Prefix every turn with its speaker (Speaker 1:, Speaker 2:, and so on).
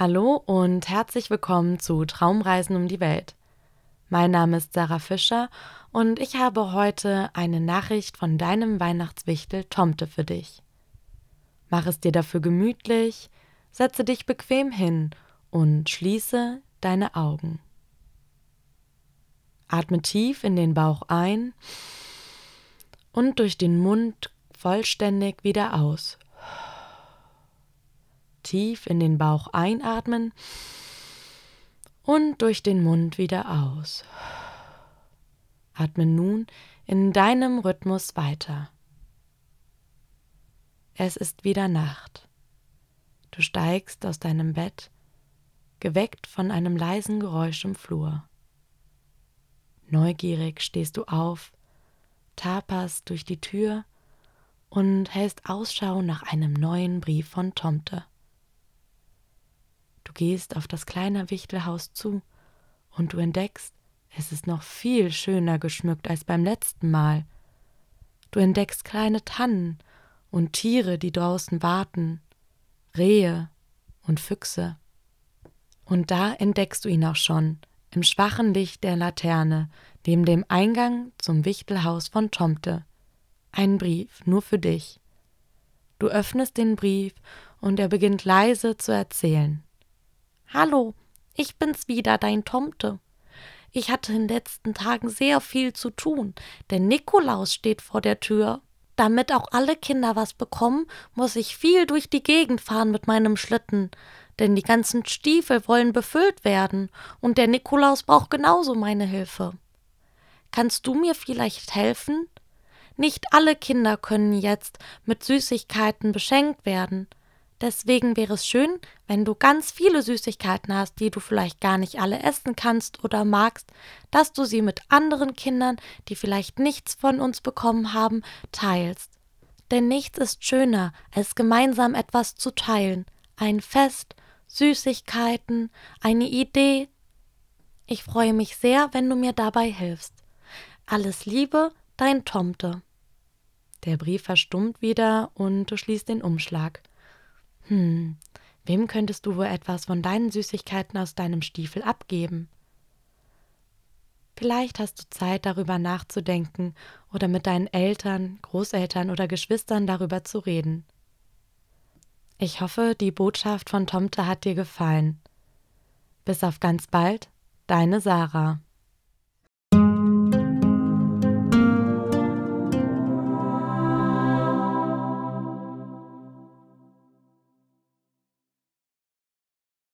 Speaker 1: Hallo und herzlich willkommen zu Traumreisen um die Welt. Mein Name ist Sarah Fischer und ich habe heute eine Nachricht von deinem Weihnachtswichtel Tomte für dich. Mach es dir dafür gemütlich, setze dich bequem hin und schließe deine Augen. Atme tief in den Bauch ein und durch den Mund vollständig wieder aus. Tief in den Bauch einatmen und durch den Mund wieder aus. Atme nun in deinem Rhythmus weiter. Es ist wieder Nacht. Du steigst aus deinem Bett, geweckt von einem leisen Geräusch im Flur. Neugierig stehst du auf, taperst durch die Tür und hältst Ausschau nach einem neuen Brief von Tomte. Gehst auf das kleine Wichtelhaus zu und du entdeckst, es ist noch viel schöner geschmückt als beim letzten Mal. Du entdeckst kleine Tannen und Tiere, die draußen warten, Rehe und Füchse. Und da entdeckst du ihn auch schon, im schwachen Licht der Laterne, neben dem Eingang zum Wichtelhaus von Tomte. Ein Brief nur für dich. Du öffnest den Brief und er beginnt leise zu erzählen. Hallo, ich bin's wieder, dein Tomte. Ich hatte in den letzten Tagen sehr viel zu tun, denn Nikolaus steht vor der Tür. Damit auch alle Kinder was bekommen, muss ich viel durch die Gegend fahren mit meinem Schlitten, denn die ganzen Stiefel wollen befüllt werden, und der Nikolaus braucht genauso meine Hilfe. Kannst du mir vielleicht helfen? Nicht alle Kinder können jetzt mit Süßigkeiten beschenkt werden. Deswegen wäre es schön, wenn du ganz viele Süßigkeiten hast, die du vielleicht gar nicht alle essen kannst oder magst, dass du sie mit anderen Kindern, die vielleicht nichts von uns bekommen haben, teilst. Denn nichts ist schöner, als gemeinsam etwas zu teilen. Ein Fest, Süßigkeiten, eine Idee. Ich freue mich sehr, wenn du mir dabei hilfst. Alles Liebe, dein Tomte. Der Brief verstummt wieder und du schließt den Umschlag. Hm, wem könntest du wohl etwas von deinen Süßigkeiten aus deinem Stiefel abgeben? Vielleicht hast du Zeit, darüber nachzudenken oder mit deinen Eltern, Großeltern oder Geschwistern darüber zu reden. Ich hoffe, die Botschaft von Tomte hat dir gefallen. Bis auf ganz bald, deine Sarah.